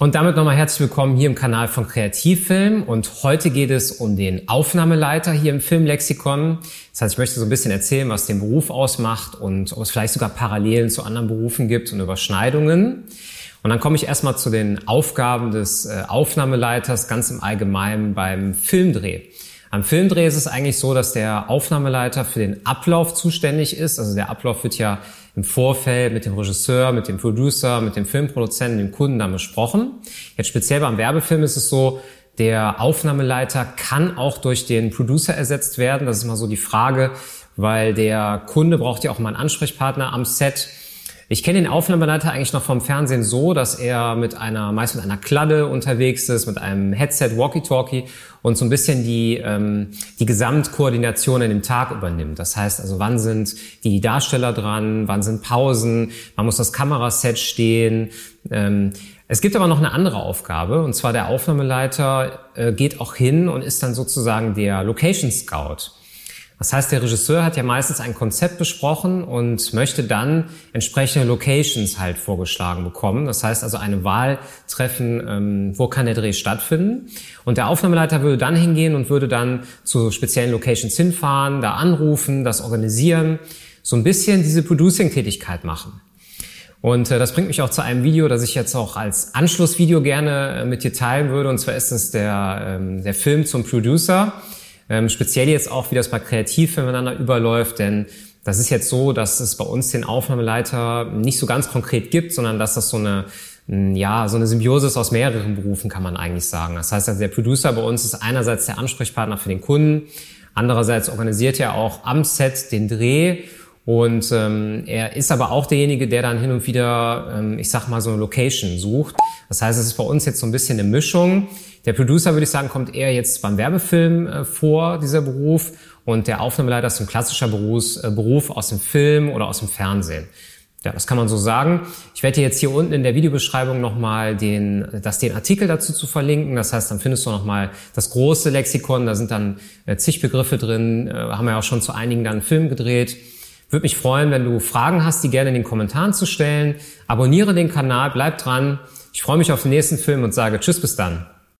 Und damit nochmal herzlich willkommen hier im Kanal von Kreativfilm. Und heute geht es um den Aufnahmeleiter hier im Filmlexikon. Das heißt, ich möchte so ein bisschen erzählen, was den Beruf ausmacht und ob es vielleicht sogar Parallelen zu anderen Berufen gibt und Überschneidungen. Und dann komme ich erstmal zu den Aufgaben des äh, Aufnahmeleiters ganz im Allgemeinen beim Filmdreh. Am Filmdreh ist es eigentlich so, dass der Aufnahmeleiter für den Ablauf zuständig ist. Also der Ablauf wird ja im Vorfeld mit dem Regisseur, mit dem Producer, mit dem Filmproduzenten, dem Kunden dann besprochen. Jetzt speziell beim Werbefilm ist es so, der Aufnahmeleiter kann auch durch den Producer ersetzt werden. Das ist mal so die Frage, weil der Kunde braucht ja auch mal einen Ansprechpartner am Set. Ich kenne den Aufnahmeleiter eigentlich noch vom Fernsehen so, dass er mit einer, meist mit einer Kladde unterwegs ist, mit einem Headset, Walkie-Talkie und so ein bisschen die, ähm, die Gesamtkoordination in dem Tag übernimmt. Das heißt also, wann sind die Darsteller dran, wann sind Pausen, wann muss das Kameraset stehen. Ähm, es gibt aber noch eine andere Aufgabe, und zwar der Aufnahmeleiter äh, geht auch hin und ist dann sozusagen der Location Scout. Das heißt, der Regisseur hat ja meistens ein Konzept besprochen und möchte dann entsprechende Locations halt vorgeschlagen bekommen. Das heißt also eine Wahl treffen, ähm, wo kann der Dreh stattfinden. Und der Aufnahmeleiter würde dann hingehen und würde dann zu speziellen Locations hinfahren, da anrufen, das organisieren, so ein bisschen diese Producing-Tätigkeit machen. Und äh, das bringt mich auch zu einem Video, das ich jetzt auch als Anschlussvideo gerne äh, mit dir teilen würde. Und zwar ist es der, ähm, der Film zum Producer. Ähm, speziell jetzt auch, wie das bei Kreativ miteinander überläuft, denn das ist jetzt so, dass es bei uns den Aufnahmeleiter nicht so ganz konkret gibt, sondern dass das so eine ja, so eine Symbiose ist aus mehreren Berufen, kann man eigentlich sagen. Das heißt, also der Producer bei uns ist einerseits der Ansprechpartner für den Kunden, andererseits organisiert er auch am Set den Dreh und ähm, er ist aber auch derjenige, der dann hin und wieder, ähm, ich sag mal, so eine Location sucht. Das heißt, es ist bei uns jetzt so ein bisschen eine Mischung. Der Producer, würde ich sagen, kommt eher jetzt beim Werbefilm äh, vor, dieser Beruf. Und der Aufnahmeleiter ist ein klassischer Berufs, äh, Beruf aus dem Film oder aus dem Fernsehen. Ja, das kann man so sagen. Ich werde dir jetzt hier unten in der Videobeschreibung nochmal den, das, den Artikel dazu zu verlinken. Das heißt, dann findest du nochmal das große Lexikon. Da sind dann äh, zig Begriffe drin. Äh, haben wir ja auch schon zu einigen dann einen Film gedreht. Würde mich freuen, wenn du Fragen hast, die gerne in den Kommentaren zu stellen. Abonniere den Kanal, bleib dran. Ich freue mich auf den nächsten Film und sage Tschüss bis dann.